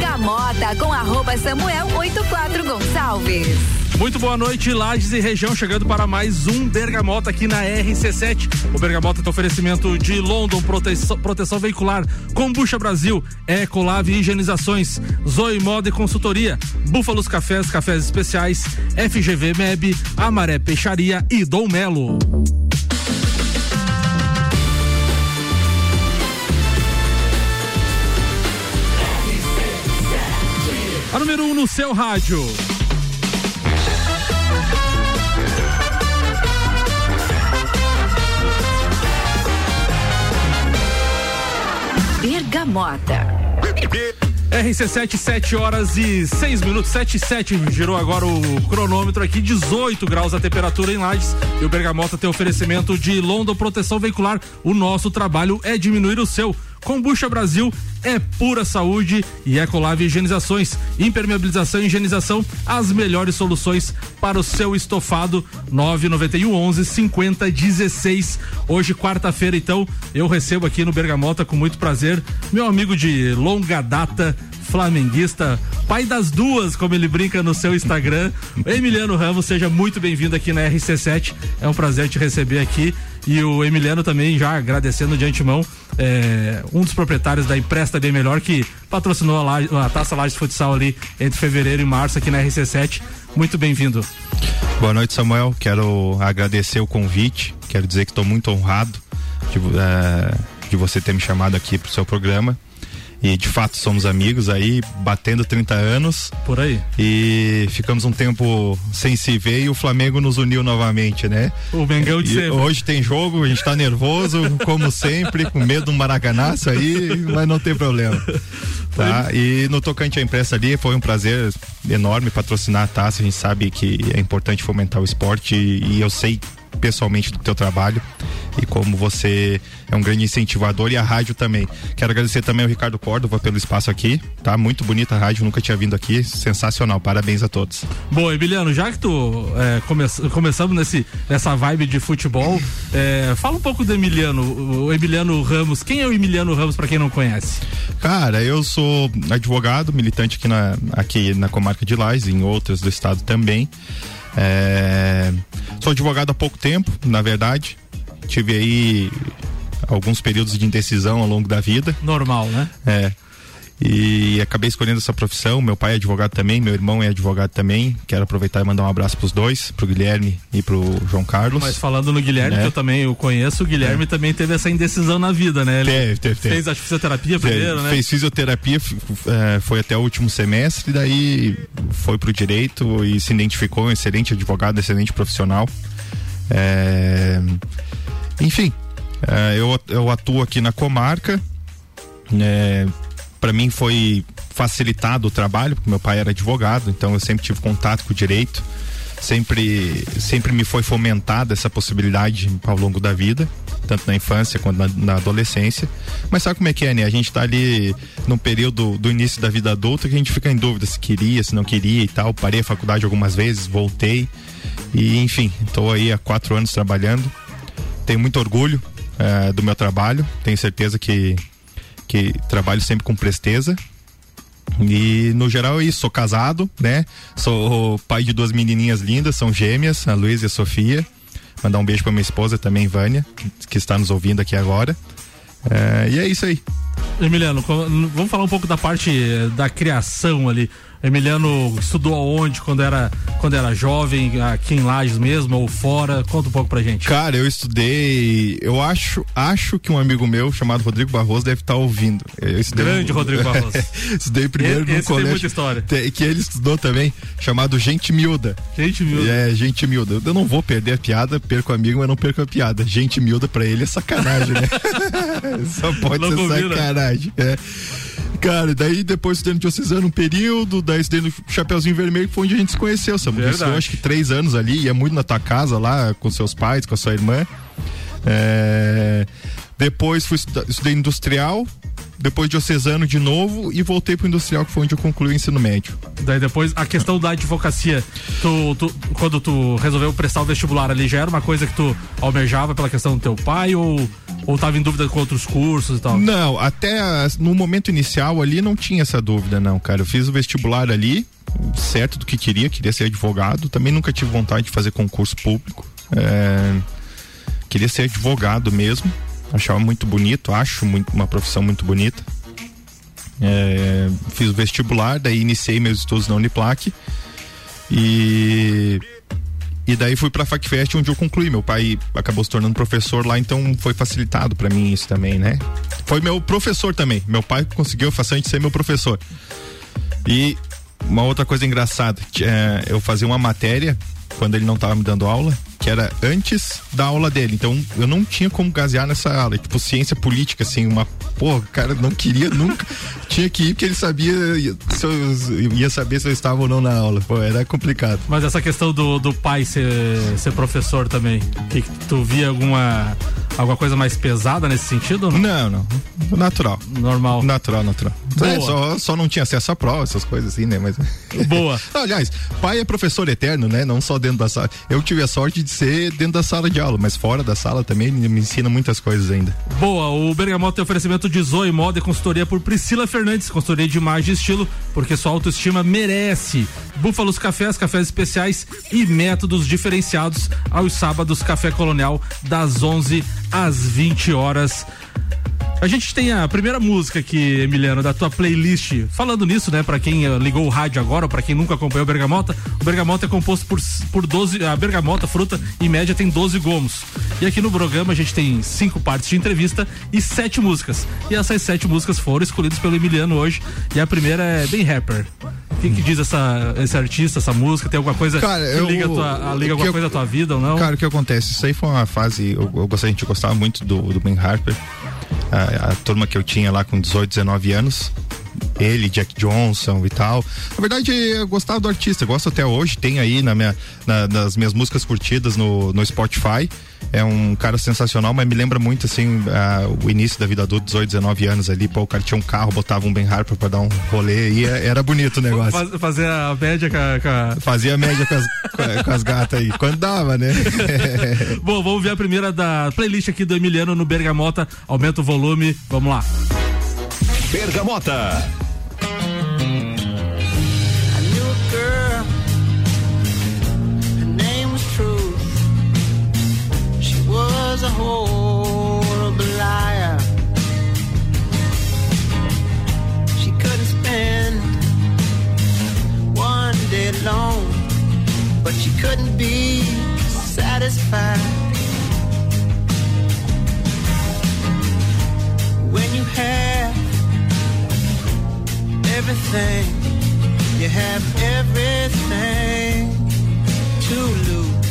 Bergamota com arroba Samuel 84 Gonçalves. Muito boa noite, Lages e região, chegando para mais um Bergamota aqui na RC7. O Bergamota tem oferecimento de London Proteção, proteção Veicular, Combucha Brasil, Ecolave Higienizações, Zoe Moda e Consultoria, Búfalos Cafés, Cafés Especiais, FGV MEB, Amaré Peixaria e Dom Melo. No seu rádio. Bergamota. RC7, 7 horas e 6 minutos, 7 e 7. Girou agora o cronômetro aqui, 18 graus a temperatura em Lages. E o Bergamota tem oferecimento de London Proteção Veicular. O nosso trabalho é diminuir o seu. Kombucha Brasil é pura saúde e Ecolave Higienizações, impermeabilização e higienização, as melhores soluções para o seu estofado 991 11 50 16. Hoje quarta-feira então, eu recebo aqui no Bergamota com muito prazer meu amigo de longa data, flamenguista, pai das duas, como ele brinca no seu Instagram, Emiliano Ramos, seja muito bem-vindo aqui na RC7. É um prazer te receber aqui e o Emiliano também já agradecendo de antemão é, um dos proprietários da Empresta Bem Melhor que patrocinou a, Laje, a Taça Laje de Futsal ali entre fevereiro e março aqui na RC7. Muito bem-vindo. Boa noite, Samuel. Quero agradecer o convite. Quero dizer que estou muito honrado de, é, de você ter me chamado aqui para o seu programa. E de fato somos amigos aí, batendo 30 anos. Por aí. E ficamos um tempo sem se ver e o Flamengo nos uniu novamente, né? O Mengão de sempre. Hoje tem jogo, a gente tá nervoso, como sempre, com medo do Maracanaço aí, mas não tem problema. Tá? E no tocante à imprensa ali, foi um prazer enorme patrocinar a taça. A gente sabe que é importante fomentar o esporte e, e eu sei pessoalmente do teu trabalho e como você é um grande incentivador e a rádio também. Quero agradecer também ao Ricardo Córdova pelo espaço aqui, tá? Muito bonita a rádio, nunca tinha vindo aqui, sensacional, parabéns a todos. Bom, Emiliano, já que tu é, come, começamos nesse, nessa vibe de futebol, é, fala um pouco do Emiliano, o Emiliano Ramos, quem é o Emiliano Ramos para quem não conhece? Cara, eu sou advogado, militante aqui na, aqui na comarca de Lais, em outras do estado também. É, sou advogado há pouco tempo, na verdade. Tive aí alguns períodos de indecisão ao longo da vida. Normal, né? É. E acabei escolhendo essa profissão. Meu pai é advogado também, meu irmão é advogado também. Quero aproveitar e mandar um abraço pros dois, pro Guilherme e pro João Carlos. Mas falando no Guilherme, né? que eu também o conheço, o Guilherme é. também teve essa indecisão na vida, né? Ele teve, teve, teve. Fez a fisioterapia primeiro, né? Fez fisioterapia, é, foi até o último semestre, daí foi pro direito e se identificou um excelente advogado, excelente profissional. É, enfim, é, eu, eu atuo aqui na comarca. É, para mim foi facilitado o trabalho, porque meu pai era advogado, então eu sempre tive contato com o direito. Sempre, sempre me foi fomentada essa possibilidade ao longo da vida, tanto na infância quanto na, na adolescência. Mas sabe como é que é, né? A gente tá ali no período do início da vida adulta que a gente fica em dúvida se queria, se não queria e tal. Parei a faculdade algumas vezes, voltei. E enfim, estou aí há quatro anos trabalhando. Tenho muito orgulho uh, do meu trabalho. Tenho certeza que que trabalho sempre com presteza. E no geral é isso, sou casado, né? Sou pai de duas menininhas lindas, são gêmeas, a Luísa e a Sofia. Mandar um beijo para minha esposa também, Vânia, que está nos ouvindo aqui agora. É, e é isso aí. Emiliano, vamos falar um pouco da parte da criação ali. Emiliano estudou aonde quando era, quando era jovem, aqui em Lages mesmo ou fora? Conta um pouco pra gente. Cara, eu estudei. Eu acho, acho que um amigo meu chamado Rodrigo Barroso deve estar tá ouvindo. Grande Rodrigo Barroso. estudei primeiro esse, no esse colégio. Tem muita história. Que ele estudou também, chamado Gente Miúda. Gente Miúda. É, Gente Miúda. Eu não vou perder a piada, perco amigo, mas não perco a piada. Gente Miúda pra ele é sacanagem, né? Só pode não ser combina. sacanagem. É. Cara, daí depois estudei no Diocesano um período, daí estudei no Chapeuzinho Vermelho, que foi onde a gente se conheceu, sabe? Isso, eu acho que três anos ali, ia muito na tua casa lá, com seus pais, com a sua irmã. É... Depois fui estudar, estudei industrial, depois diocesano de novo e voltei pro industrial, que foi onde eu concluí o ensino médio. Daí depois, a questão da advocacia, tu, tu, quando tu resolveu prestar o vestibular ali, já era uma coisa que tu almejava pela questão do teu pai ou Ou estava em dúvida com outros cursos e tal? Não, até no momento inicial ali não tinha essa dúvida, não, cara. Eu fiz o vestibular ali, certo do que queria, queria ser advogado. Também nunca tive vontade de fazer concurso público. É, queria ser advogado mesmo. Achava muito bonito, acho muito, uma profissão muito bonita. É, fiz o vestibular, daí iniciei meus estudos na Uniplac e e daí fui para FacFest onde eu concluí. Meu pai acabou se tornando professor lá, então foi facilitado para mim isso também, né? Foi meu professor também. Meu pai conseguiu façante ser meu professor. E uma outra coisa engraçada, é, eu fazia uma matéria quando ele não estava me dando aula, que era antes da aula dele. Então eu não tinha como gasear nessa aula. Tipo, ciência política, assim, uma. Pô, o cara não queria nunca. tinha que ir porque ele sabia se eu, ia saber se eu estava ou não na aula. Pô, era complicado. Mas essa questão do, do pai ser, ser professor também, que, tu via alguma alguma coisa mais pesada nesse sentido? Não, não. Natural. Normal. Natural, natural. É, só, só não tinha acesso à prova, essas coisas assim, né? Mas. Boa. não, aliás, pai é professor eterno, né? Não só dentro da sala. Eu tive a sorte de ser dentro da sala de aula, mas fora da sala também me ensina muitas coisas ainda. Boa, o Bergamota tem oferecimento de Zoe Moda e consultoria por Priscila Fernandes, consultoria de imagem e estilo, porque sua autoestima merece. Búfalos Cafés, cafés especiais e métodos diferenciados aos sábados, Café Colonial, das 11 às 20 horas. A gente tem a primeira música aqui, Emiliano, da tua playlist. Falando nisso, né, para quem eh, ligou o rádio agora, ou para quem nunca acompanhou o Bergamota, o Bergamota é composto por, por 12. A bergamota, fruta, em média, tem 12 gomos. E aqui no programa a gente tem cinco partes de entrevista e sete músicas. E essas sete músicas foram escolhidas pelo Emiliano hoje. E a primeira é bem rapper. O que, que diz essa, esse artista, essa música? Tem alguma coisa cara, que eu, liga, tua, liga alguma eu, coisa à tua vida ou não? Cara, o que acontece? Isso aí foi uma fase. Eu, eu gostava, a gente gostava muito do, do Ben Harper a, a turma que eu tinha lá com 18, 19 anos ele, Jack Johnson e tal. Na verdade, eu gostava do artista, gosto até hoje, tem aí na minha, na, nas minhas músicas curtidas no, no Spotify. É um cara sensacional, mas me lembra muito assim uh, o início da vida adulta, 18, 19 anos ali. Pô, o cara tinha um carro, botava um Ben Harper pra dar um rolê e é, era bonito o negócio. Faz, fazer a média com a, com a... Fazia a média com as, com as gatas aí, quando dava, né? Bom, vamos ver a primeira da playlist aqui do Emiliano no Bergamota. Aumenta o volume, vamos lá. Bergamota. was a. She couldn't spend one day alone, but she couldn't be satisfied. When you have everything, you have everything to lose.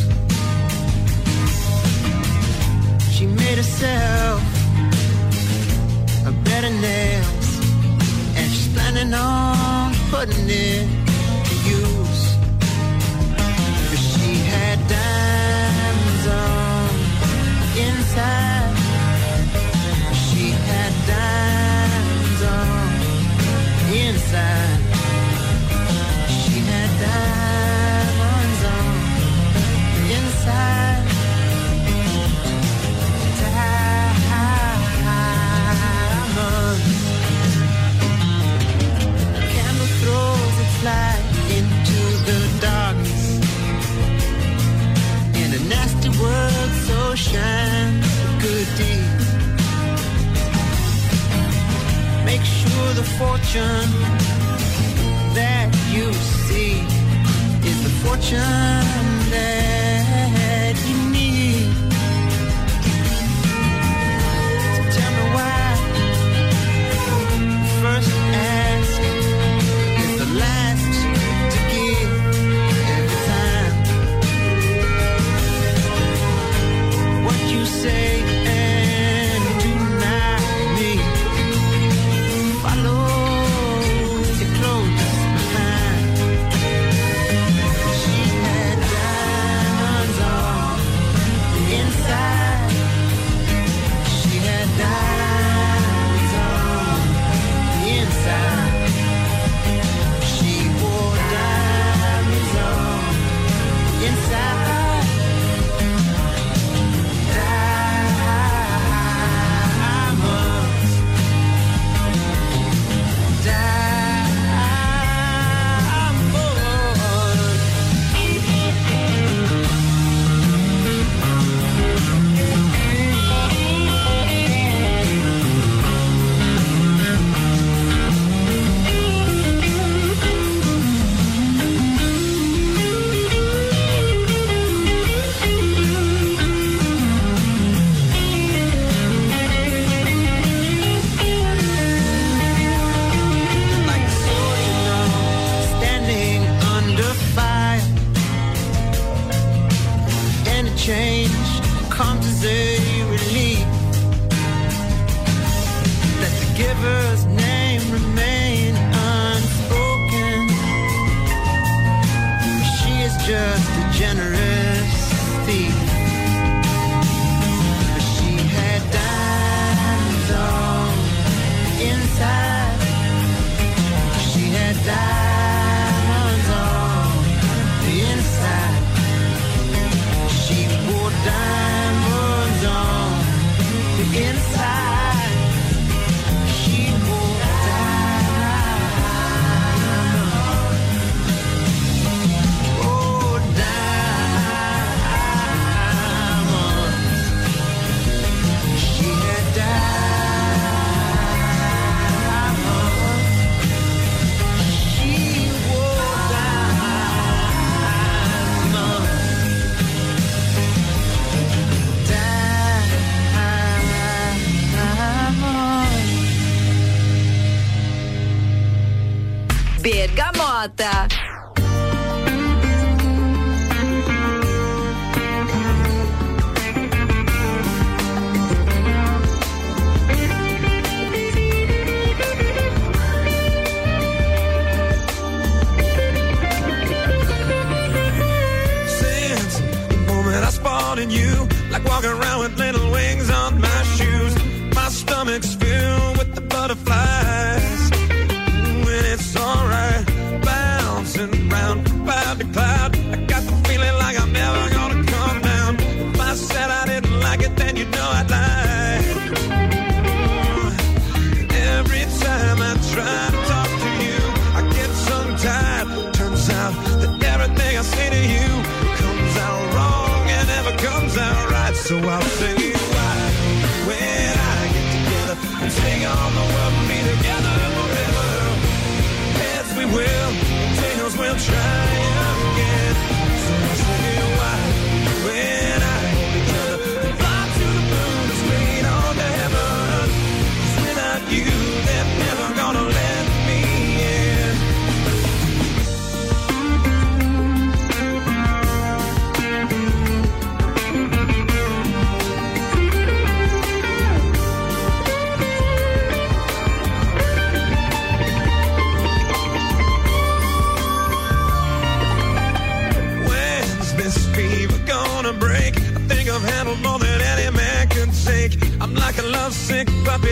She made herself a bed of nails, and she's planning on putting it to use. But she had diamonds on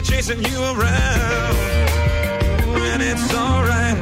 chasing you around. And it's alright,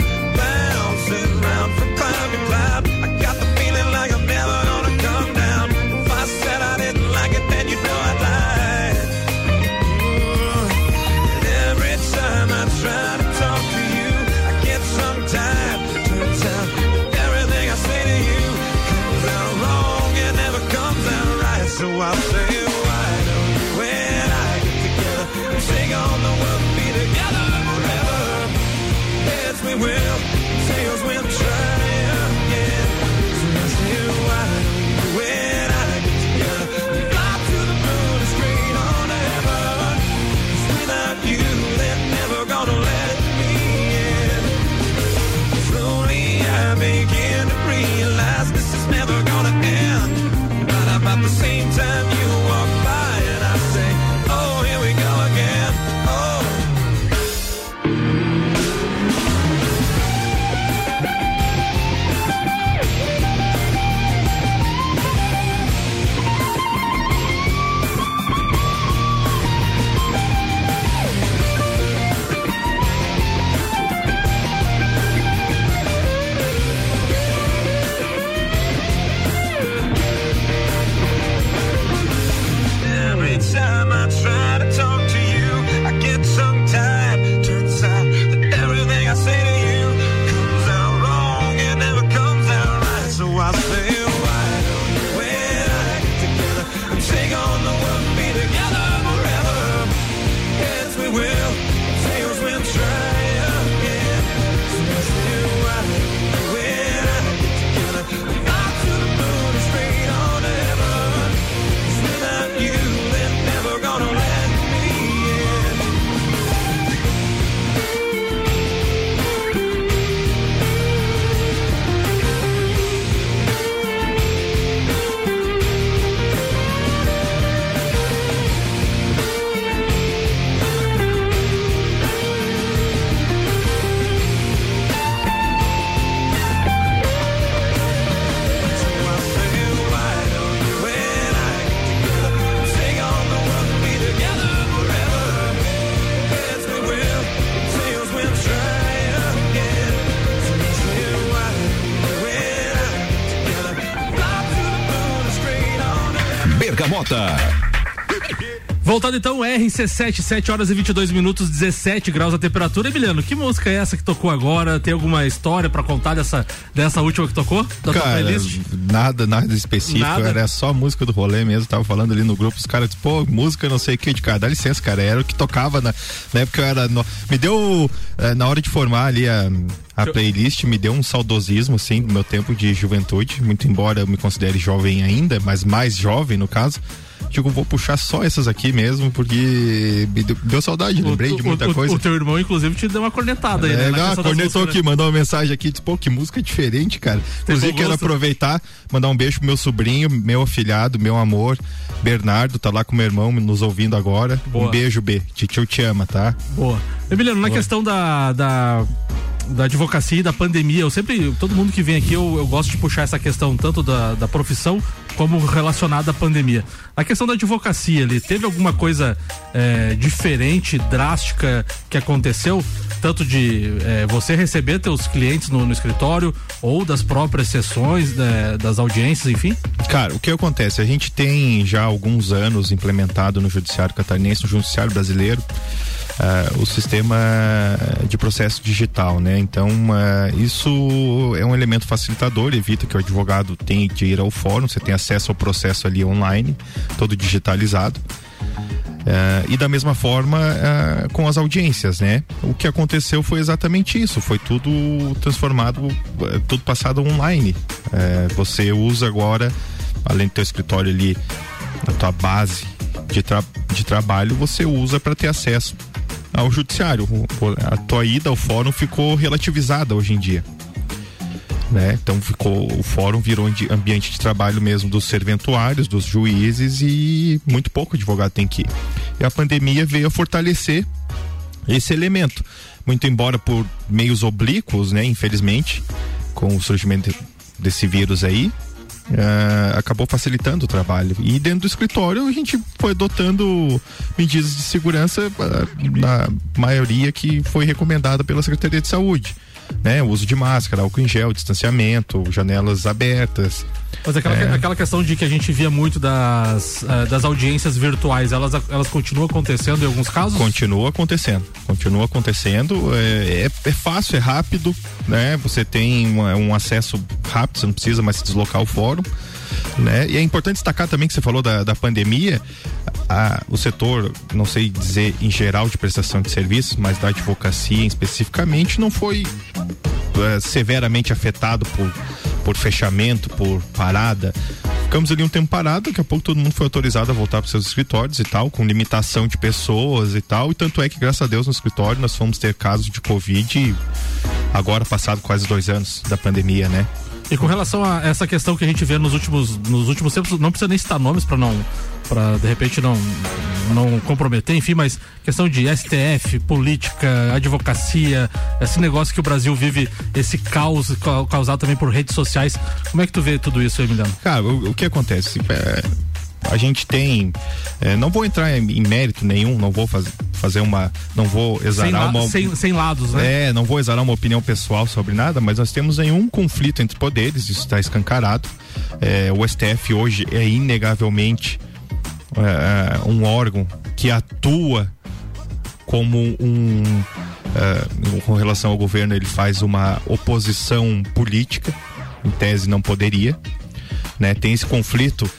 Bergamota. Voltando então, RC7, 7 horas e 22 minutos, 17 graus a temperatura. Emiliano, que música é essa que tocou agora? Tem alguma história pra contar dessa, dessa última que tocou? Da Cara, playlist? nada, nada específico, Nada? era só música do rolê mesmo, tava falando ali no grupo, os caras, tipo, pô, música não sei o que, de cara, dá licença, cara, era o que tocava na, na época eu era, no- me deu, eh, na hora de formar ali a, a playlist, me deu um saudosismo, assim, do meu tempo de juventude, muito embora eu me considere jovem ainda, mas mais jovem no caso, digo, vou puxar só essas aqui mesmo, porque me deu, deu saudade, lembrei de muita o, coisa. O teu irmão, inclusive, te deu uma cornetada aí, né? É, questão das cornetou aqui, mandou uma mensagem aqui, disse, pô, que música diferente, cara. Inclusive, quero aproveitar, mandar um beijo pro meu sobrinho, meu afilhado, meu amor, Bernardo, tá lá com meu irmão nos ouvindo agora. Boa. Um beijo, B. Titio te ama, tá? Boa. Emiliano, na questão da, da, da advocacia e da pandemia, eu sempre, todo mundo que vem aqui, eu, eu gosto de puxar essa questão tanto da, da profissão como relacionada à pandemia. Na questão da advocacia ali, teve alguma coisa é, diferente, drástica que aconteceu? Tanto de é, você receber teus clientes no, no escritório ou das próprias sessões, né, das audiências, enfim? Cara, o que acontece? A gente tem já alguns anos implementado no Judiciário Catarinense, no Judiciário Brasileiro, ah, o sistema de processo digital, né? Então, ah, isso é um elemento facilitador, evita que o advogado tenha que ir ao fórum, você tem acesso ao processo ali online, todo digitalizado. Ah, e da mesma forma ah, com as audiências, né? O que aconteceu foi exatamente isso, foi tudo transformado, eh, tudo passado online. Eh, você usa agora, além do teu escritório ali, a tua base de, tra de trabalho, você usa para ter acesso ao judiciário. A tua ida ao fórum ficou relativizada hoje em dia. Né? Então ficou o fórum virou ambiente de trabalho mesmo dos serventuários, dos juízes e muito pouco advogado tem que ir. E a pandemia veio a fortalecer esse elemento. Muito embora por meios oblíquos, né, infelizmente, com o surgimento desse vírus aí, ah, acabou facilitando o trabalho. E dentro do escritório a gente foi adotando medidas de segurança, ah, na maioria que foi recomendada pela Secretaria de Saúde. Né? O uso de máscara, álcool em gel, distanciamento, janelas abertas. Mas aquela, É. aquela questão de que a gente via muito das, eh, das audiências virtuais, elas, elas continuam acontecendo em alguns casos? Continua acontecendo, continua acontecendo. É, é, é fácil, é rápido, né? Você tem uma- um acesso rápido, você não precisa mais se deslocar ao fórum. Né? E é importante destacar também que você falou da, da pandemia, a- o setor, não sei dizer em geral de prestação de serviços, mas da advocacia especificamente, não foi eh, severamente afetado por, por fechamento, por parada. Ficamos ali um tempo parado, daqui a pouco todo mundo foi autorizado a voltar para seus escritórios e tal, com limitação de pessoas e tal. E tanto é que, graças a Deus, no escritório nós fomos ter casos de Covid agora passado quase dois anos da pandemia, né? E com relação a essa questão que a gente vê nos últimos, nos últimos tempos, não precisa nem citar nomes para não, para de repente não, não comprometer, enfim, mas questão de STF, política, advocacia, esse negócio que o Brasil vive, esse caos ca- causado também por redes sociais. Como é que tu vê tudo isso, Emiliano? Cara, o, o que acontece? É, a gente tem. é, não vou entrar em, em mérito nenhum, não vou faz, fazer uma. Não vou Sem, exarar la- uma. sem, sem lados, né? É, não vou exalar uma opinião pessoal sobre nada, mas nós temos aí um conflito entre poderes, isso está escancarado. É, o STF hoje é inegavelmente é, um órgão que atua como um. com relação ao governo, ele faz uma oposição política, em tese não poderia. Né? Tem esse conflito.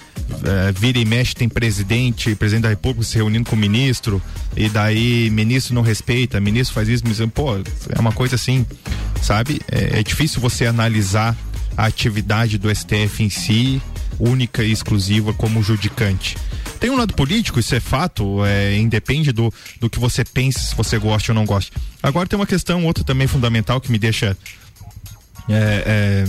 É, vira e mexe, tem presidente, presidente da república se reunindo com o ministro, e daí ministro não respeita, ministro faz isso, ministro, pô, é uma coisa assim, sabe? É, é difícil você analisar a atividade do STF em si, única e exclusiva como judicante. Tem um lado político, isso é fato, é, independe do, do que você pense, se você gosta ou não gosta. Agora tem uma questão, outra também fundamental que me deixa. é, é,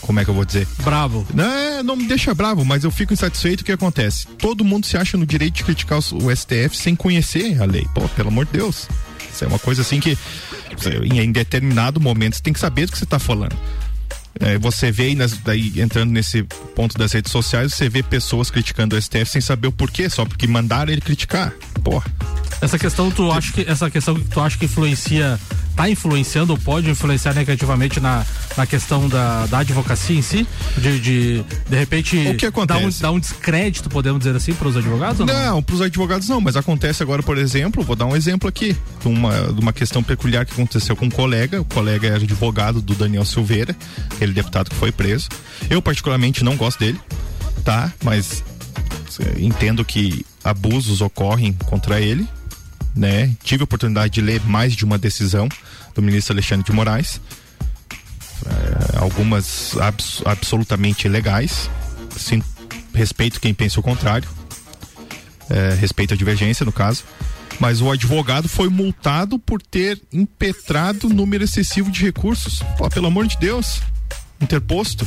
como é que eu vou dizer? Bravo. Não, é, não me deixa bravo, mas eu fico insatisfeito. O que acontece? Todo mundo se acha no direito de criticar o STF sem conhecer a lei. Pô, pelo amor de Deus. Isso é uma coisa assim que em determinado momento você tem que saber do que você está falando. É, você vê aí nas- daí entrando nesse ponto das redes sociais, você vê pessoas criticando o STF sem saber o porquê, só porque mandaram ele criticar. Porra. Essa questão tu acha que essa questão que tu acha que influencia tá influenciando ou pode influenciar negativamente na, na questão da, da advocacia em si? De, de, de repente, O que acontece? Dar, um, dar um descrédito, podemos dizer assim, para os advogados? não? Não, para os advogados não, mas acontece agora, por exemplo, vou dar um exemplo aqui, de uma, de uma questão peculiar que aconteceu com um colega, o colega era advogado do Daniel Silveira, aquele deputado que foi preso. Eu particularmente não gosto dele, tá? Mas eh, entendo que abusos ocorrem contra ele, né? Tive a oportunidade de ler mais de uma decisão do ministro Alexandre de Moraes, eh, algumas abs- absolutamente legais, sim, respeito quem pensa o contrário, é, respeito à divergência, no caso. Mas o advogado foi multado por ter impetrado número excessivo de recursos. Pô, pelo amor de Deus, interposto.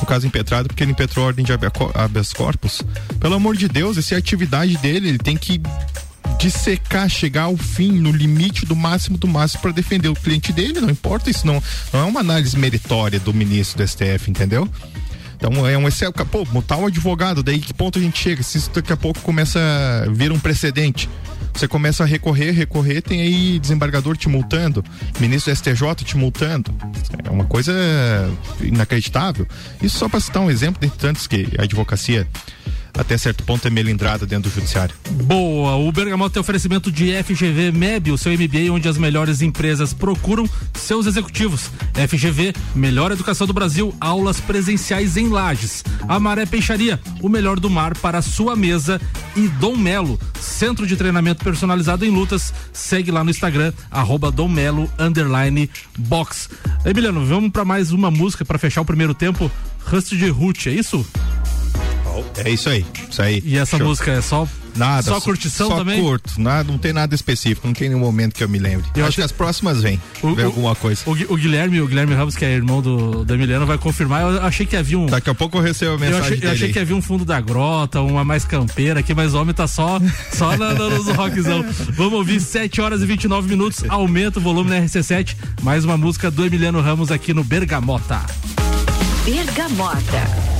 No caso, impetrado, porque ele impetrou a ordem de habeas corpus. Pelo amor de Deus, essa é a atividade dele, ele tem que dissecar, chegar ao fim, no limite do máximo do máximo para defender o cliente dele, não importa isso, não, não é uma análise meritória do ministro do STF, entendeu? Então é um excel, pô, multar um advogado, daí que ponto a gente chega? Se isso daqui a pouco começa a vir um precedente. Você começa a recorrer, recorrer, tem aí desembargador te multando, ministro do STJ te multando. É uma coisa inacreditável. Isso só para citar um exemplo de tantos que a advocacia até certo ponto é melindrada dentro do judiciário. Boa, o Bergamota tem oferecimento de FGV MEB, o seu MBA onde as melhores empresas procuram seus executivos. FGV, melhor educação do Brasil, aulas presenciais em Lages. Amaré Peixaria, o melhor do mar para a sua mesa. E Dom Melo, centro de treinamento personalizado em lutas. Segue lá no Instagram, arroba Dom Melo, underline, box. Emiliano, vamos para mais uma música para fechar o primeiro tempo. Rust de Ruth, é isso? É isso aí, isso aí. E essa Show. música é só Nada. Só curtição só também? curto, nada, não tem nada específico, não tem nenhum momento que eu me lembre. Eu acho acho- que as próximas O- vem o- alguma coisa. O, o Guilherme, o Guilherme Ramos, que é irmão do, do Emiliano, vai confirmar. Eu achei que havia um. Daqui a pouco eu recebo a Eu mensagem achei, eu achei que havia um fundo da grota, uma mais campeira aqui, mas o homem tá só, só na, na, nos rockzão. Vamos ouvir 7 horas e 29 minutos, aumenta o volume na RC7. Mais uma música do Emiliano Ramos aqui no Bergamota. Bergamota.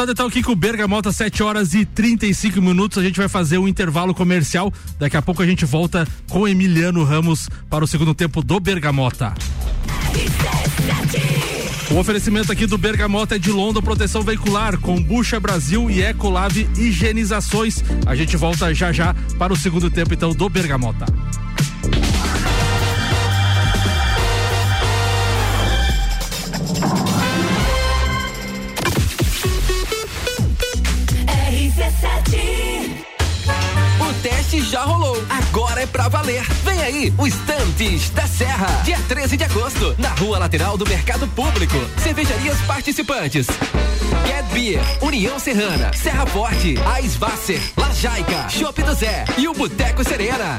Voltando então aqui com o Bergamota, 7 horas e 35 minutos. A gente vai fazer um intervalo comercial. Daqui a pouco a gente volta com Emiliano Ramos para o segundo tempo do Bergamota. O oferecimento aqui do Bergamota é de London Proteção Veicular, Combucha Brasil e Ecolave Higienizações. A gente volta já já para o segundo tempo então do Bergamota. Pra valer. Vem aí, o Estantes da Serra, dia 13 de agosto, na rua lateral do Mercado Público. Cervejarias participantes. Get Beer, União Serrana, Serra Forte, Aisvasser, Lajaica, Chopp do Zé e o Boteco Serena.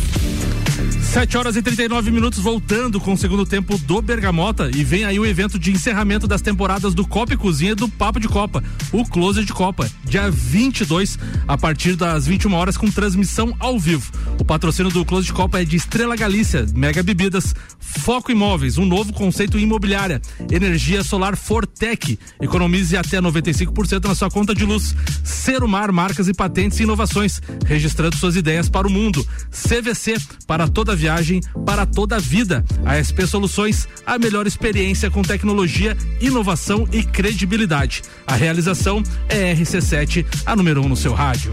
7 horas e 39 minutos, voltando com o segundo tempo do Bergamota. E vem aí o evento de encerramento das temporadas do Copa e Cozinha do Papo de Copa, o Closet de Copa, dia 22, a partir das 21 horas, com transmissão ao vivo. O patrocínio do Closet de Copa é de Estrela Galícia, Mega Bebidas, Foco Imóveis, um novo conceito imobiliária, energia solar Fortec. Economize até 95% na sua conta de luz. Serumar, marcas e patentes e inovações, registrando suas ideias para o mundo. CVC, para toda viagem para toda a vida. A SP Soluções, a melhor experiência com tecnologia, inovação e credibilidade. A realização é RC7, a número 1 um no seu rádio.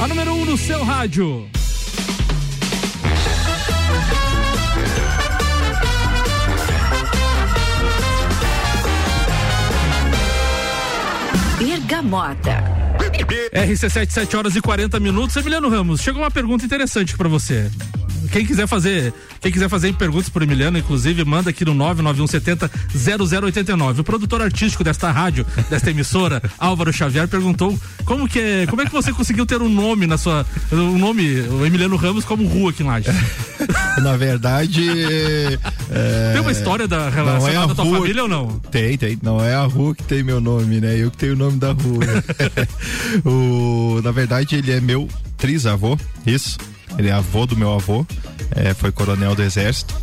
A número 1 um no seu rádio. Bergamota. RC7, 7 horas e 40 minutos. Emiliano Ramos, chegou uma pergunta interessante pra você. Quem quiser fazer, quem quiser fazer perguntas pro Emiliano, inclusive, manda aqui no 99170 0089. O produtor artístico desta rádio, desta emissora, Álvaro Xavier, perguntou como que é, como é que você conseguiu ter um nome na sua, um nome, o Emiliano Ramos como rua aqui em Lages? Na verdade. é, Tem uma história da não é relacionada a à tua rua- família ou não? Tem, tem. Não é a rua que tem meu nome, né? Eu que tenho o nome da rua. o, na verdade, ele é meu trisavô, isso. Ele é avô do meu avô. é, foi coronel do exército.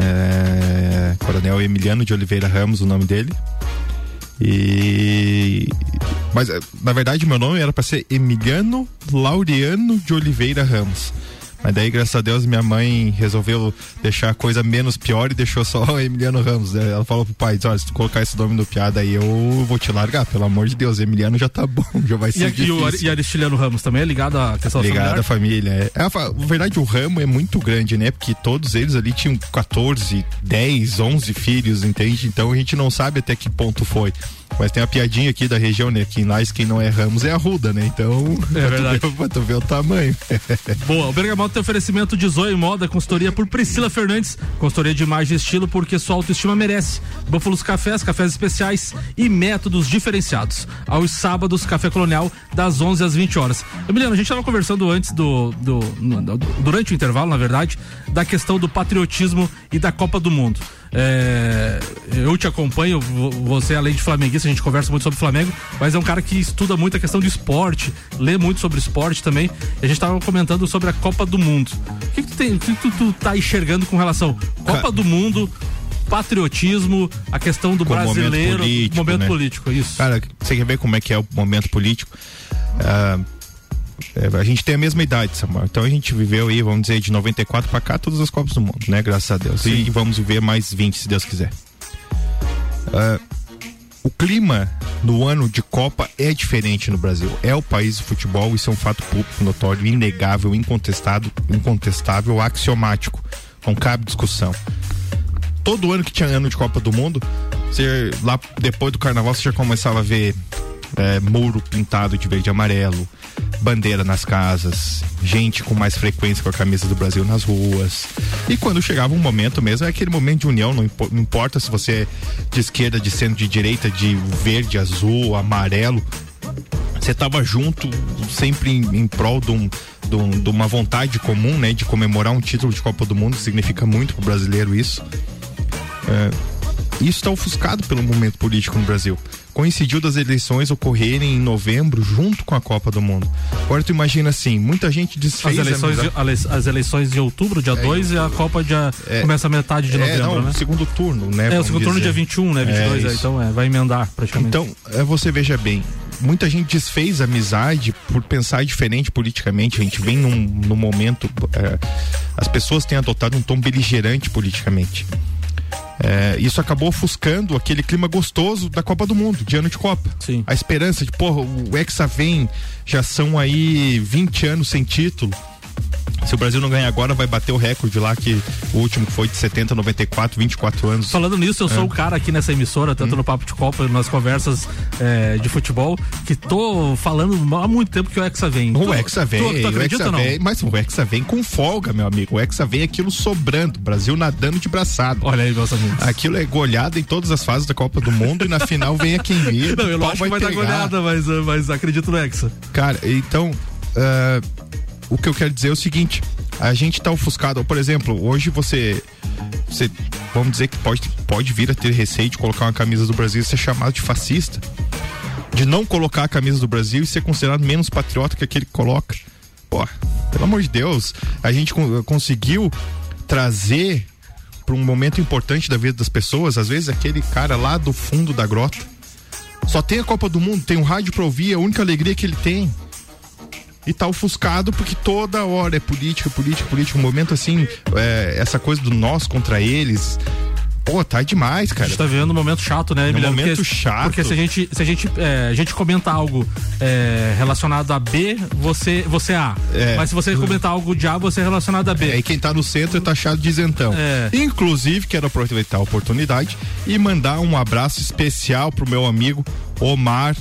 É, coronel Emiliano de Oliveira Ramos, o nome dele. E. Mas, é, na verdade, meu nome era para ser Emiliano Laureano de Oliveira Ramos. Mas daí, graças a Deus, minha mãe resolveu deixar a coisa menos pior e deixou só Emiliano Ramos. né? Ela falou pro pai: olha, se tu colocar esse nome no piada aí, eu vou te largar, pelo amor de Deus. Emiliano já tá bom, já vai ser a- e o difícil. e Aristiliano Ramos também é ligado à questão Ligado à família. É, É, a na verdade, o ramo é muito grande, né? Porque todos eles ali tinham 14, 10, 11 filhos, entende? Então a gente não sabe até que ponto foi. Mas tem a piadinha aqui da região, né? Que em Lages quem não é Ramos é Arruda, né? Então, tu verdade. ver- pra tu ver o tamanho. Boa, o Bergamota tem oferecimento de Zoe Moda, consultoria por Priscila Fernandes, consultoria de imagem e estilo porque sua autoestima merece. Búfalos Cafés, cafés especiais e métodos diferenciados. Aos sábados, Café Colonial, das 11 às 20 horas. Emiliano, a gente estava conversando antes do, do, do- durante o intervalo, na verdade, da questão do patriotismo e da Copa do Mundo. É, eu te acompanho, vo- você além de flamenguista, a gente conversa muito sobre Flamengo, mas é um cara que estuda muito a questão de esporte, lê muito sobre esporte também. A gente estava comentando sobre a Copa do Mundo. O que, que tu tem, o que, tu, tu tá enxergando com relação Copa do Mundo, patriotismo, a questão do Com o momento brasileiro, político, momento né? político, isso. Cara, você quer ver como é que é o momento político? Ah, é, a gente tem a mesma idade, Samuel. Então a gente viveu aí, vamos dizer, de 94 pra cá, todas as Copas do Mundo, né? Graças a Deus. E, e vamos viver mais 20, se Deus quiser. Ah, o clima no ano de Copa é diferente no Brasil. É o país de futebol, isso é um fato público, notório, inegável, incontestado, incontestável, axiomático. Não cabe discussão todo ano que tinha ano de Copa do Mundo, você, lá depois do carnaval você já começava a ver é, muro pintado de verde e amarelo, bandeira nas casas, gente com mais frequência com a camisa do Brasil nas ruas. E quando chegava um momento mesmo, é aquele momento de união, não, impo- não importa se você é de esquerda, de centro, de direita, de verde, azul, amarelo, você tava junto sempre em, em prol de, de um- de uma vontade comum, né, de comemorar um título de Copa do Mundo, significa muito pro brasileiro isso. É, isso está ofuscado pelo momento político no Brasil. Coincidiu das eleições ocorrerem em novembro, junto com a Copa do Mundo. Agora tu imagina assim, muita gente As desfez a eleições, de, as- as eleições de outubro, dia 2, e a Copa dia, É. começa a metade de É, novembro, não, né? segundo turno, né? É, o segundo turno dizer. dia 21, né? 22, É, é, então é, vai emendar praticamente. Então, é, você veja bem, muita gente desfez a amizade por pensar diferente politicamente. A gente vem num, num momento. é, as pessoas têm adotado um tom beligerante politicamente. É, isso acabou ofuscando aquele clima gostoso da Copa do Mundo, de ano de Copa. Sim. A esperança de, porra, o Hexa vem, já são aí 20 anos sem título. Se o Brasil não ganhar agora, vai bater o recorde lá, que o último que foi de 70, 94, 24 anos. Falando nisso, eu sou É. o cara aqui nessa emissora, tanto no Papo de Copa, nas conversas é, de futebol, que tô falando há muito tempo que o Hexa vem. O Hexa vem, Tu, tu o acredita Hexa vem, mas o Hexa vem com folga, meu amigo. O Hexa vem aquilo sobrando, Brasil nadando de braçado. Olha aí, meus amigos. Aquilo é goleada em todas as fases da Copa do Mundo e na final vem a quem vir. Não, eu não acho que vai dar pegar. goleada, mas, uh, mas acredito no Hexa. Cara, então, ah, o que eu quero dizer é o seguinte: a gente tá ofuscado. Por exemplo, hoje você. Você, vamos dizer que pode, pode vir a ter receio de colocar uma camisa do Brasil e ser chamado de fascista. De não colocar a camisa do Brasil e ser considerado menos patriota que aquele que coloca. Pô, pelo amor de Deus, a gente con- conseguiu trazer para um momento importante da vida das pessoas, às vezes aquele cara lá do fundo da grota. Só tem a Copa do Mundo, tem um rádio pra ouvir, é a única alegria que ele tem. E tá ofuscado porque toda hora é política, política, política. Um momento assim, é, essa coisa do nós contra eles. pô, tá demais, A cara. gente tá vivendo um momento chato, né, Emiliano? momento porque, chato. Porque se a gente, se a gente, é, a gente comenta algo é, relacionado a B, você, você é A. É. Mas se você comentar algo de A, você é relacionado a B. É, e quem tá no centro é taxado de isentão. É. Inclusive, quero aproveitar a oportunidade e mandar um abraço especial pro meu amigo Omar,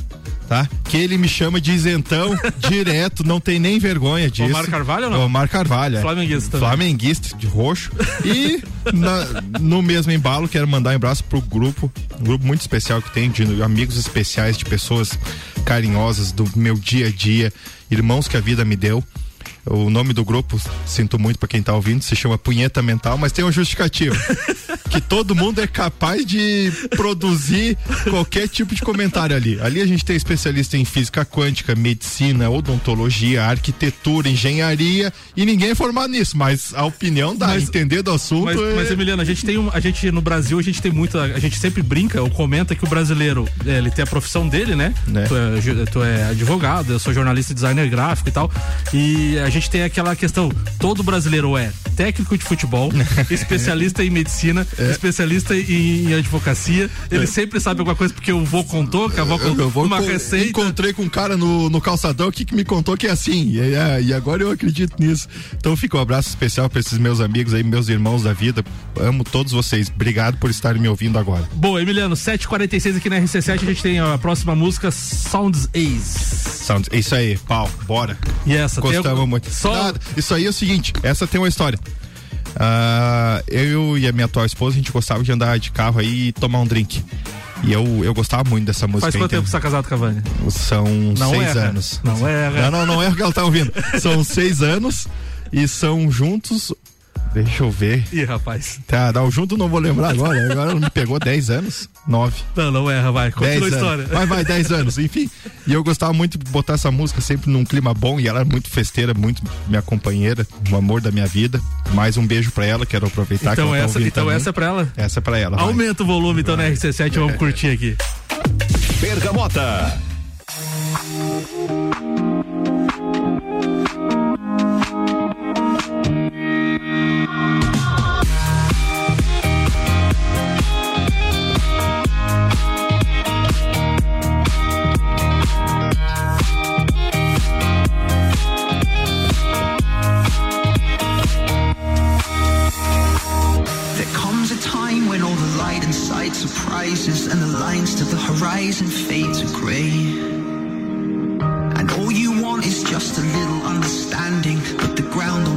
tá? Que ele me chama de isentão direto, não tem nem vergonha disso. Omar Carvalho ou não? Omar Carvalho, é. Flamenguista também. Flamenguista, de roxo. E na- no mesmo embalo, quero mandar um abraço pro grupo, um grupo muito especial que tem, de amigos especiais, de pessoas carinhosas do meu dia a dia, irmãos que a vida me deu. O nome do grupo, sinto muito pra quem tá ouvindo, se chama Punheta Mental, mas tem um justificativo. que todo mundo é capaz de produzir qualquer tipo de comentário ali. Ali a gente tem especialista em física quântica, medicina, odontologia, arquitetura, engenharia e ninguém é formado nisso, mas a opinião dá, Mas- entender do assunto Mas, é... mas, Emiliano, a gente tem um, a gente no Brasil, a gente tem muita, a gente sempre brinca ou comenta que o brasileiro, ele tem a profissão dele, né? Né. Tu, é, tu é advogado, eu sou jornalista e designer gráfico e tal. E a gente tem aquela questão, todo brasileiro é técnico de futebol, especialista em medicina, É. especialista em, em advocacia. Ele sempre sabe alguma coisa porque o vô contou, que a avó contou vou uma enco- receita. Encontrei com um cara no, no calçadão que, que me contou que é assim. E, é, e agora eu acredito nisso. Então fica um abraço especial para esses meus amigos aí, meus irmãos da vida. Amo todos vocês. Obrigado por estarem me ouvindo agora. Boa, Emiliano, 7h46 aqui na RC7, a gente tem a próxima música, Sounds Ace. Sound, isso aí, pau, bora. E essa, tem Gostamos algum- muito. Só- Nada, isso aí é o seguinte, essa tem uma história. Ah, eu e a minha atual esposa, a gente gostava de andar de carro aí e tomar um drink. E eu, eu gostava muito dessa música. Faz quanto tempo você tá casado com a Vânia? São Não seis erra. anos. Não erra. Não, não, não é o que ela tá ouvindo. São seis anos e são juntos. Deixa eu ver. Ih, rapaz. Tá, não, junto não vou lembrar agora. Agora ela me pegou 10 anos. 9. Não, não erra, vai. 10 Continua a anos. história. Vai, vai, 10 anos, enfim. E eu gostava muito de botar essa música sempre num clima bom. E ela é muito festeira, muito minha companheira, o amor da minha vida. Mais um beijo pra ela, quero aproveitar Então que ela tá essa, ouvindo então também. essa é pra ela. Essa é pra ela. vai. Aumenta o volume então na RC7, vamos curtir aqui. Bergamota. Sight, surprises and the lines to the horizon fade to grey. And all you want is just a little understanding, but the ground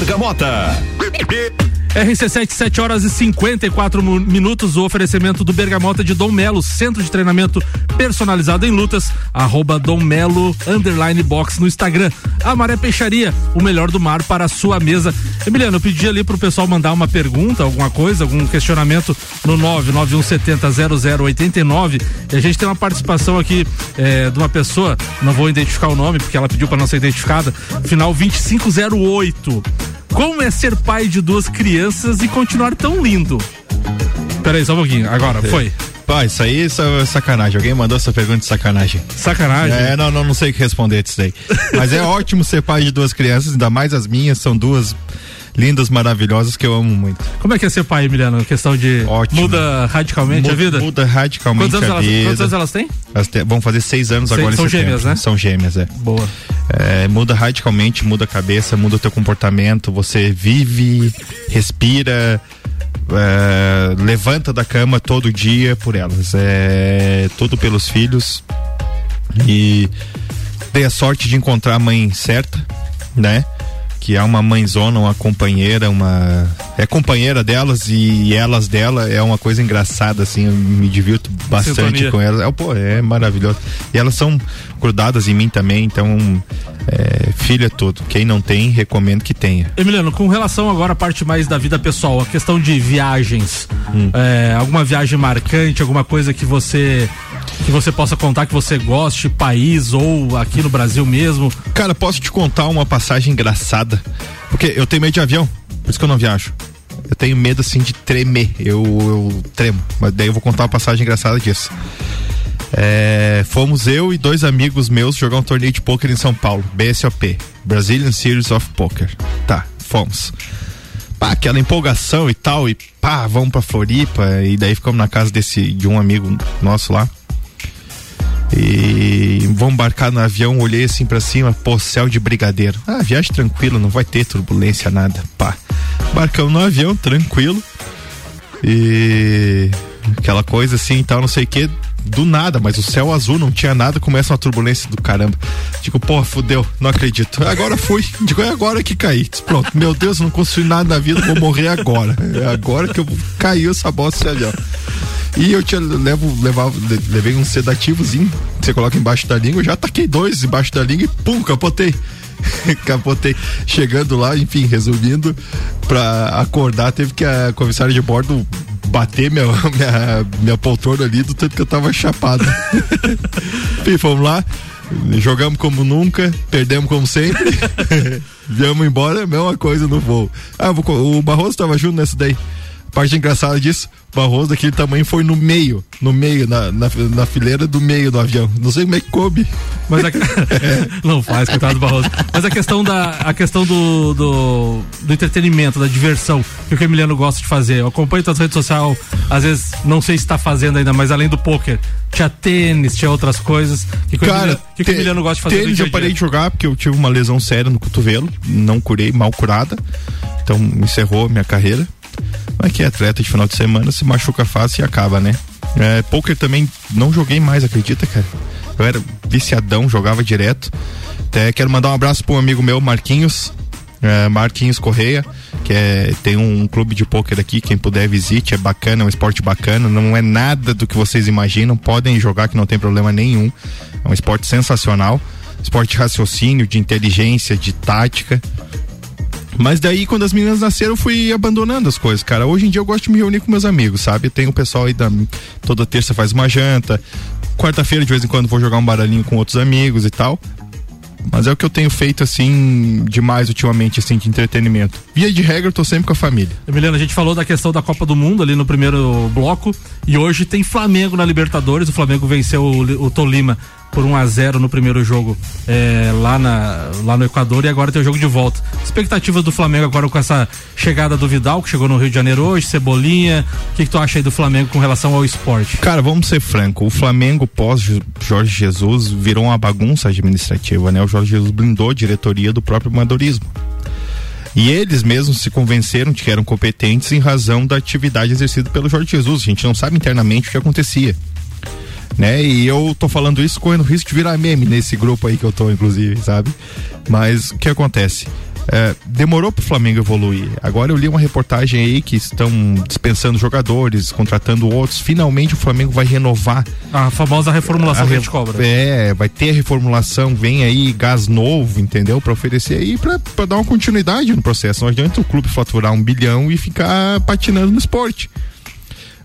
Bergamota. RC7, 7 horas e 54 mu- minutos. O oferecimento do Bergamota de Dom Melo, centro de treinamento personalizado em lutas. Arroba Dom Melo underline box no Instagram. A Maré Peixaria, o melhor do mar para a sua mesa. Emiliano, eu pedi ali pro pessoal mandar uma pergunta, alguma coisa, algum questionamento no 991700089. E a gente tem uma participação aqui eh, de uma pessoa, não vou identificar o nome porque ela pediu para não ser identificada, final 2508. Como é ser pai de duas crianças e continuar tão lindo? Peraí, só um pouquinho. Agora, foi. Pá, isso aí é sacanagem. Alguém mandou essa pergunta de sacanagem. Sacanagem? É, não, não, não sei o que responder disso aí. Mas é ótimo ser pai de duas crianças, ainda mais as minhas, são duas lindas, maravilhosas que eu amo muito. Como é que é ser pai, Emiliano? Questão de. Ótimo. Muda radicalmente Mu- a vida? Muda radicalmente Quantos a elas, vida. quantos anos elas têm? Elas te- vão fazer seis anos Seis- agora em são gêmeas, né? São gêmeas, é. Boa. É, muda radicalmente, muda a cabeça, muda o teu comportamento, você vive, respira, é, levanta da cama todo dia por elas. É tudo pelos filhos. E dei a sorte de encontrar a mãe certa, né? Que é uma mãezona, uma companheira, uma. É companheira delas e elas dela é uma coisa engraçada, assim, eu me divirto bastante Sintonia. com elas. É, pô, é maravilhoso. E elas são grudadas em mim também, então. É, filho é tudo. Quem não tem, recomendo que tenha. Emiliano, com relação agora à parte mais da vida pessoal, a questão de viagens, Hum. é, alguma viagem marcante, alguma coisa que você que você possa contar que você goste, país ou aqui no Brasil mesmo? Cara, posso te contar uma passagem engraçada? Porque eu tenho medo de avião, por isso que eu não viajo. Eu tenho medo assim de tremer. Eu, eu tremo. Mas daí eu vou contar uma passagem engraçada disso. É, fomos eu e dois amigos meus jogar um torneio de pôquer em São Paulo, BSOP, Brazilian Series of Poker. Tá, fomos. Pá, aquela empolgação e tal, e pá, vamos pra Floripa, e daí ficamos na casa desse, de um amigo nosso lá. E vamos embarcar no avião, olhei assim pra cima, pô, céu de brigadeiro. Ah, viagem tranquila, não vai ter turbulência, nada. Pá. Embarcamos no avião, tranquilo. E aquela coisa assim tal, não sei o que. Do nada, mas o céu azul não tinha nada, começa uma turbulência do caramba. Digo, pô, fudeu, não acredito. Agora fui. Digo, é agora que caí. Pronto, meu Deus, não construí nada na vida, vou morrer agora. É agora que eu caiu essa bosta desse avião. E eu tinha, levo, levava, le- levei um sedativozinho, você coloca embaixo da língua, já taquei dois embaixo da língua e pum, capotei. capotei. Chegando lá, enfim, resumindo, pra acordar, teve que a comissária de bordo bater minha, minha, minha poltrona ali do tanto que eu tava chapado. enfim, fomos lá, jogamos como nunca, perdemos como sempre. Viemos embora, mesma coisa no voo. Ah, vou o Barroso tava junto nessa daí. Parte engraçada disso, o Barroso daquele tamanho foi no meio, no meio, na, na, na fileira do meio do avião. Não sei como é que coube. Mas a... não faz, coitado do Barroso. Mas a questão da a questão do, do, do entretenimento, da diversão, que o que o Emiliano gosta de fazer. Eu acompanho tuas redes sociais, às vezes não sei se está fazendo ainda, mas além do poker, tinha tênis, tinha outras coisas. Que que o Cara, Emiliano, que que o Emiliano gosta de fazer tênis dia eu parei dia? de jogar porque eu tive uma lesão séria no cotovelo, não curei, mal curada. Então encerrou minha carreira. Mas que é atleta de final de semana, se machuca fácil e acaba, né? É, poker também não joguei mais, acredita, cara? Eu era viciadão, jogava direto. Até quero mandar um abraço para um amigo meu, Marquinhos. é, Marquinhos Correia, que é, tem um clube de pôquer aqui, quem puder visite, é bacana, é um esporte bacana, não é nada do que vocês imaginam, podem jogar que não tem problema nenhum. É um esporte sensacional, esporte de raciocínio, de inteligência, de tática. Mas daí, quando as meninas nasceram, eu fui abandonando as coisas, cara. Hoje em dia eu gosto de me reunir com meus amigos, sabe? Tem o pessoal aí da. Toda terça faz uma janta. Quarta-feira, de vez em quando, vou jogar um baralhinho com outros amigos e tal. Mas é o que eu tenho feito, assim, demais ultimamente, assim, de entretenimento. Via de regra, eu tô sempre com a família. Emiliano, a gente falou da questão da Copa do Mundo ali no primeiro bloco e hoje tem Flamengo na Libertadores. O Flamengo venceu o, o Tolima por 1 a 0 no primeiro jogo é, lá, na, lá no Equador e agora tem o jogo de volta. Expectativas do Flamengo agora com essa chegada do Vidal, que chegou no Rio de Janeiro hoje, Cebolinha. O que, que tu acha aí do Flamengo com relação ao esporte? Cara, vamos ser franco. O Flamengo pós Jorge Jesus virou uma bagunça administrativa, né? O Jorge Jesus blindou a diretoria do próprio amadorismo. E eles mesmos se convenceram de que eram competentes em razão da atividade exercida pelo Jorge Jesus. A gente não sabe internamente o que acontecia. Né? E eu tô falando isso correndo risco de virar meme nesse grupo aí que eu tô, inclusive, sabe? Mas o que acontece? É, demorou pro Flamengo evoluir. Agora eu li uma reportagem aí que estão dispensando jogadores, contratando outros. Finalmente o Flamengo vai renovar. A famosa reformulação a que a gente cobra. É, vai ter a reformulação, vem aí gás novo, entendeu? Pra oferecer aí, pra dar uma continuidade no processo. Não adianta o clube faturar um bilhão e ficar patinando no esporte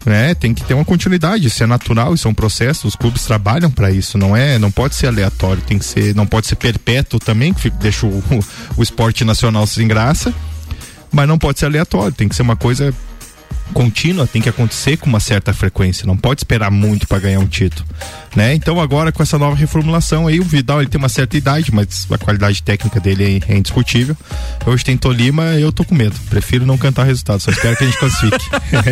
né? Tem que ter uma continuidade, isso é natural, isso é um processo, os clubes trabalham para isso, não é, não pode ser aleatório, tem que ser, não pode ser perpétuo também, que deixa o, o esporte nacional sem graça, mas não pode ser aleatório, tem que ser uma coisa contínua, tem que acontecer com uma certa frequência, não pode esperar muito para ganhar um título, né? Então agora com essa nova reformulação aí, o Vidal ele tem uma certa idade, mas a qualidade técnica dele é, é indiscutível. Hoje tem Tolima, eu tô com medo, prefiro não cantar resultado, só espero que a gente classifique.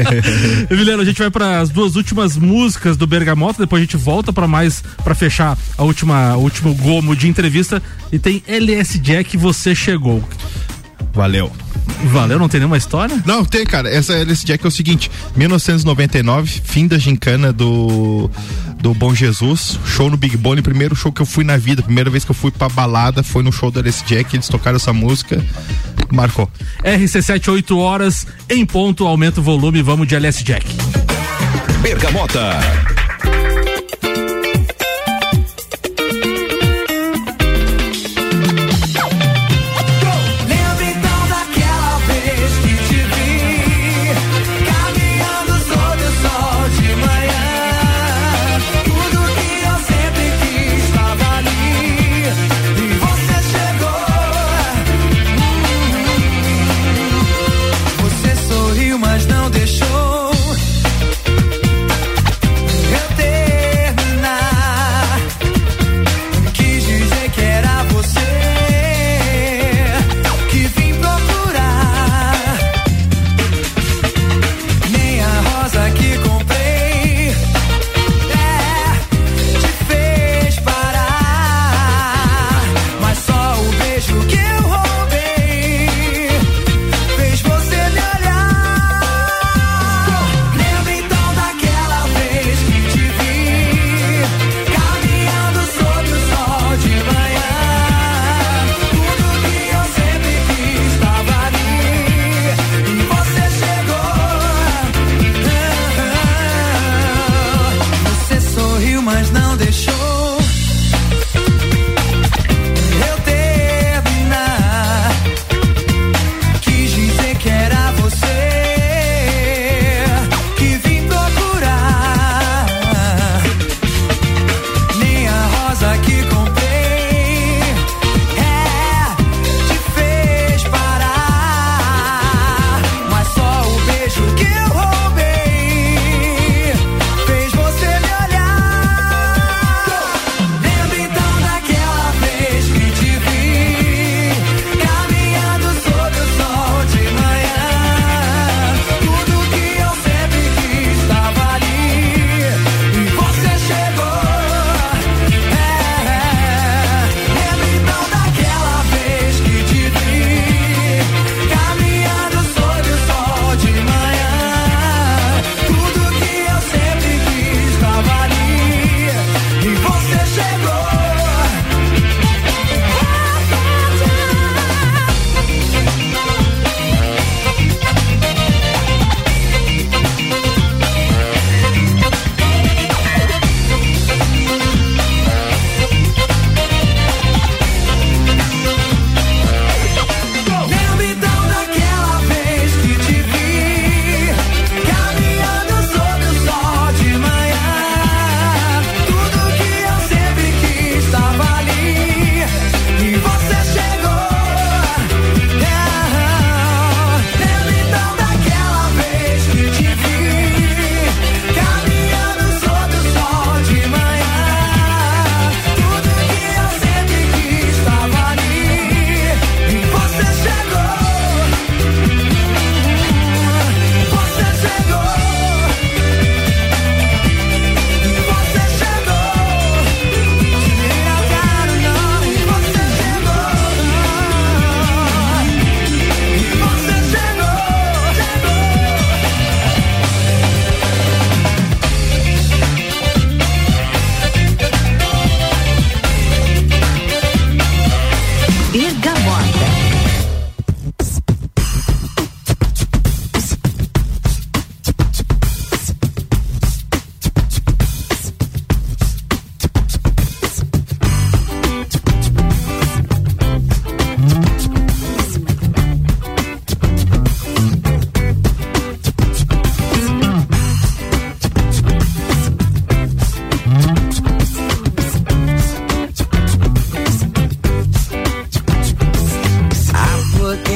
Emiliano, a gente vai para as duas últimas músicas do Bergamota, depois a gente volta para mais para fechar a última o último gomo de entrevista e tem LS Jack você chegou. Valeu. Valeu, não tem nenhuma história? Não, tem, cara. Essa LS Jack é o seguinte: 1999, fim da gincana do do Bom Jesus, show no Big Bone, primeiro show que eu fui na vida, primeira vez que eu fui pra balada foi no show do LS Jack, eles tocaram essa música, marcou. RC7, 8 horas, em ponto, aumenta o volume, vamos de LS Jack. Bergamota.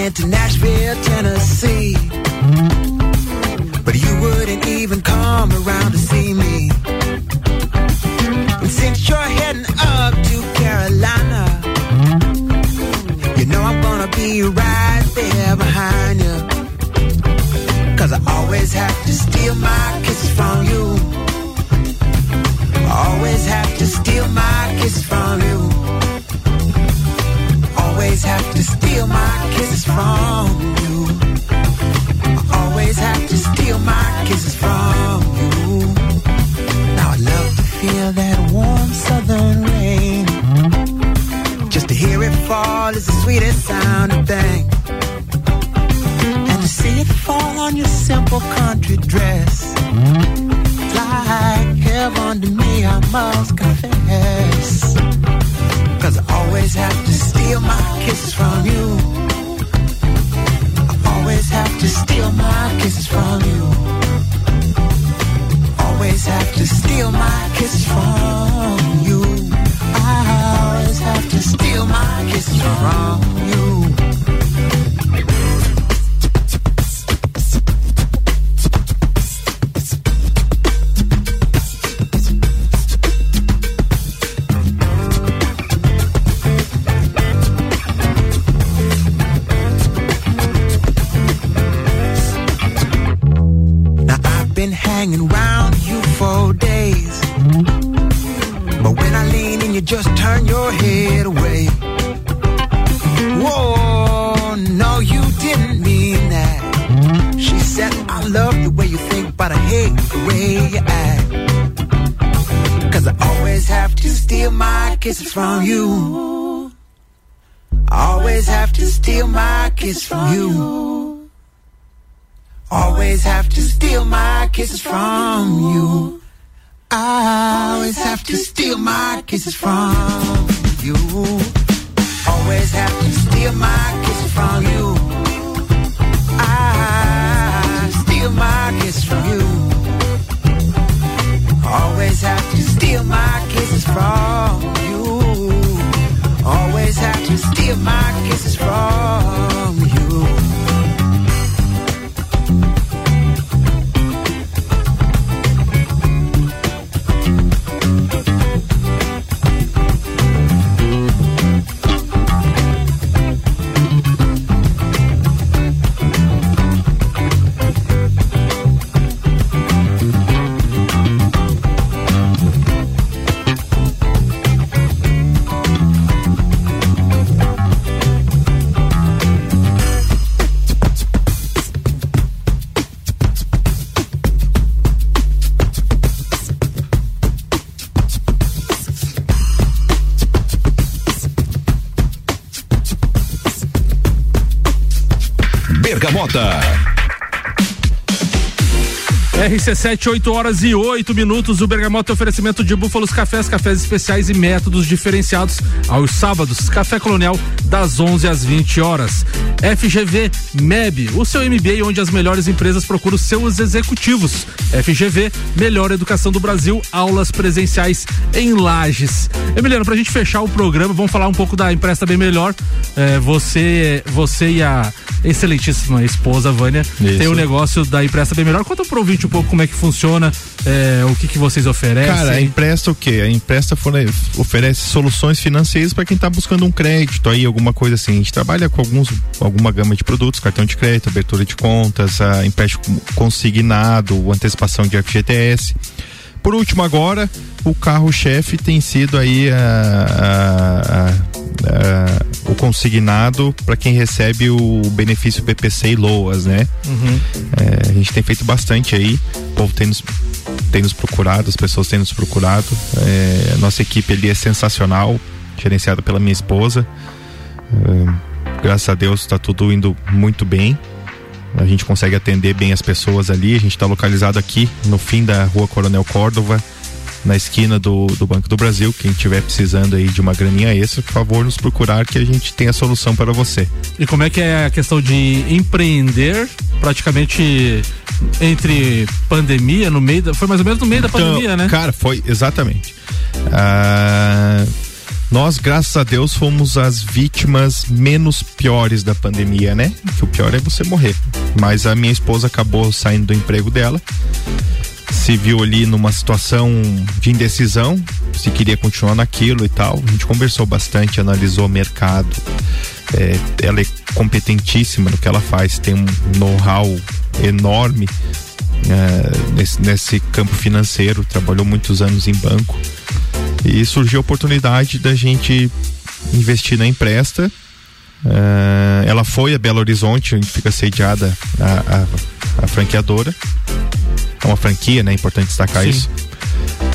I put into Nashville, Tennessee. But you wouldn't even come around to see me. And since you're heading up to Carolina, you know I'm gonna be right there behind you. Cause I always have to steal my kisses from you. Always have to steal my kisses from you. Always have to steal my kisses from you. I always have to steal my kisses from you. Now I love to feel that warm southern rain. Just to hear it fall is the sweetest sounding thing. And to see it fall on your simple country dress. Like heaven to me, I must confess. Always have to steal my kisses from you. I always have to steal my kisses from you. Always have to steal my kisses from you. I always have to steal my kisses from you. From you. Always have to steal my kiss from you. Always have to steal my kisses from you. I always have to steal my kisses from you. Always have to steal my kisses from you. I steal my kisses from you. Always have to steal my kisses from you. Always have to steal my kisses from you. RC7, 8 horas e 8 minutos. O Bergamota oferecimento de Búfalos Cafés, cafés especiais e métodos diferenciados aos sábados. Café Colonial, das 11 às 20 horas. FGV MEB, o seu MBA onde as melhores empresas procuram seus executivos. FGV, melhor educação do Brasil, aulas presenciais em Lages. Emiliano, pra gente fechar o programa, vamos falar um pouco da Empresta Bem Melhor. É, você, você e a excelentíssima esposa Vânia tem o negócio da Empresta Bem Melhor. Conta pro ouvinte um pouco como é que funciona, é, o que que vocês oferecem. Cara, a empresta o quê? A empresta oferece soluções financeiras para quem está buscando um crédito aí, alguma coisa assim. A gente trabalha com alguns, alguma gama de produtos, cartão de crédito, abertura de contas, empréstimo consignado, antecipação de FGTS. Por último, agora, o carro-chefe tem sido aí a- a- a- a- o consignado para quem recebe o benefício PPC e LOAS, né? Uhum. É, a gente tem feito bastante aí, o povo tem nos, tem nos procurado, as pessoas têm nos procurado. É, nossa equipe ali é sensacional, gerenciada pela minha esposa. É, graças a Deus está tudo indo muito bem. A gente consegue atender bem as pessoas ali. A gente está localizado aqui no fim da rua Coronel Córdova, na esquina do, do Banco do Brasil. Quem estiver precisando aí de uma graninha extra, por favor, nos procurar que a gente tem a solução para você. E como é que é a questão de empreender praticamente entre pandemia, no meio da. Foi mais ou menos no meio da pandemia, né? Cara, foi exatamente. Ah, nós, graças a Deus, fomos as vítimas menos piores da pandemia, né? Que o pior é você morrer. Mas a minha esposa acabou saindo do emprego dela, se viu ali numa situação de indecisão, se queria continuar naquilo e tal. A gente conversou bastante, analisou o mercado. É, ela é competentíssima no que ela faz, tem um know-how enorme é, nesse, nesse campo financeiro, trabalhou muitos anos em banco. E surgiu a oportunidade da gente investir na empresta É, ela foi a Belo Horizonte, onde fica sediada a, a, a franqueadora. É uma franquia, né? Importante destacar Sim. isso.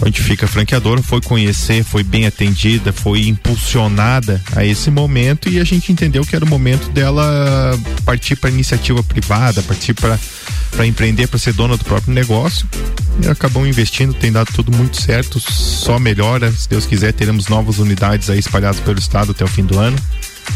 Onde fica a franqueadora, foi conhecer, foi bem atendida, foi impulsionada a esse momento e a gente entendeu que era o momento dela partir para iniciativa privada, partir para para empreender, para ser dona do próprio negócio. E acabam investindo, tem dado tudo muito certo, só melhora. Se Deus quiser, teremos novas unidades aí espalhadas pelo estado até o fim do ano.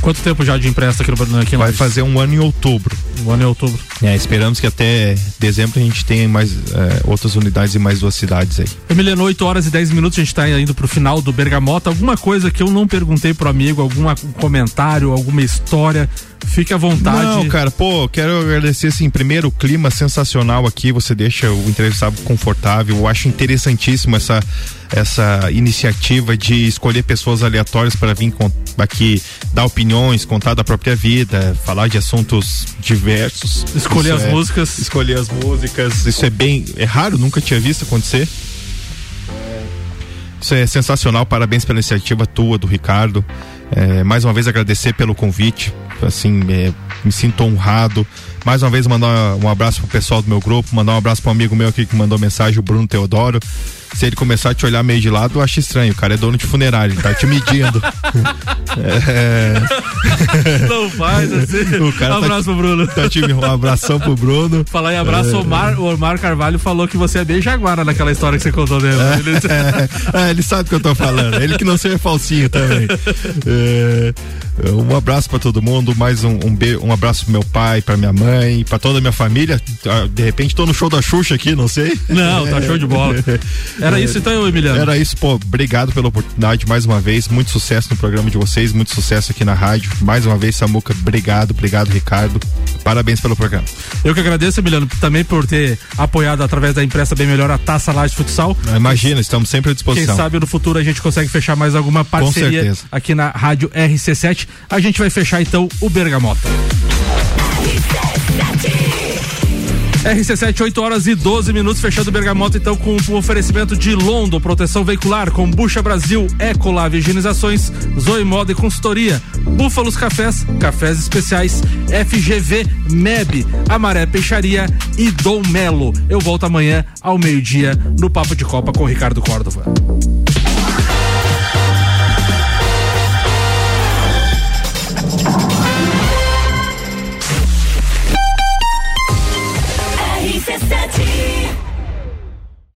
Quanto tempo já de empresta aqui no aqui em Vai fazer um ano em outubro. Um ano em outubro. É, esperamos que até dezembro a gente tenha mais é, outras unidades em mais duas cidades aí. Emiliano, 8 horas e 10 minutos, a gente tá indo pro final do Bergamota. Alguma coisa que eu não perguntei pro amigo, algum comentário, alguma história, fique à vontade. Não, cara, pô, quero agradecer assim, primeiro o clima sensacional aqui, você deixa o entrevistado confortável. Eu acho interessantíssimo essa essa iniciativa de escolher pessoas aleatórias para vir aqui dar opiniões, contar da própria vida, falar de assuntos diversos. Escolher Isso as é- músicas. Escolher as músicas, isso é bem, é raro, nunca tinha visto acontecer. Isso é sensacional, parabéns pela iniciativa tua, do Ricardo. É, mais uma vez agradecer pelo convite, assim, é, me sinto honrado. Mais uma vez mandar um abraço pro pessoal do meu grupo, mandar um abraço pro amigo meu aqui que mandou mensagem, o Bruno Teodoro. Se ele começar a te olhar meio de lado, eu acho estranho, o cara é dono de funerário, ele tá te medindo. É, Não faz assim. O cara um tá abraço te- pro Bruno. tá te- um abração pro Bruno. Falar em abraço, É. o Omar, o Omar Carvalho falou que você é bem jaguara naquela história que você contou dele. Ele- É, ele sabe o que eu tô falando. Ele que não seja falsinho também. É, um abraço pra todo mundo, mais um, um, be- um abraço pro meu pai, pra minha mãe, pra toda a minha família. Ah, De repente tô no show da Xuxa aqui, não sei. Não, tá show de bola. Era isso então, Emiliano? Era isso, pô. Obrigado pela oportunidade mais uma vez. Muito sucesso no programa de vocês, muito sucesso aqui na rádio. Mais uma vez, Samuca, obrigado, obrigado, Ricardo. Parabéns pelo programa. Eu que agradeço, Emiliano, também por ter apoiado através da imprensa bem melhor a Taça Laje Futsal. Ah, Imagina, estamos sempre à Quem disposição. sabe no futuro a gente consegue fechar mais alguma parceria aqui na Rádio RC7. A gente vai fechar então o Bergamota. RC7, 8 horas e 12 minutos, fechando o Bergamota, então, com o oferecimento de Londo, proteção veicular, Combucha Brasil, Ecolave Higienizações, Zoe Moda e Consultoria, Búfalos Cafés, Cafés Especiais, FGV MEB, Amaré Peixaria e Dom Melo. Eu volto amanhã ao meio-dia no Papo de Copa com o Ricardo Córdova.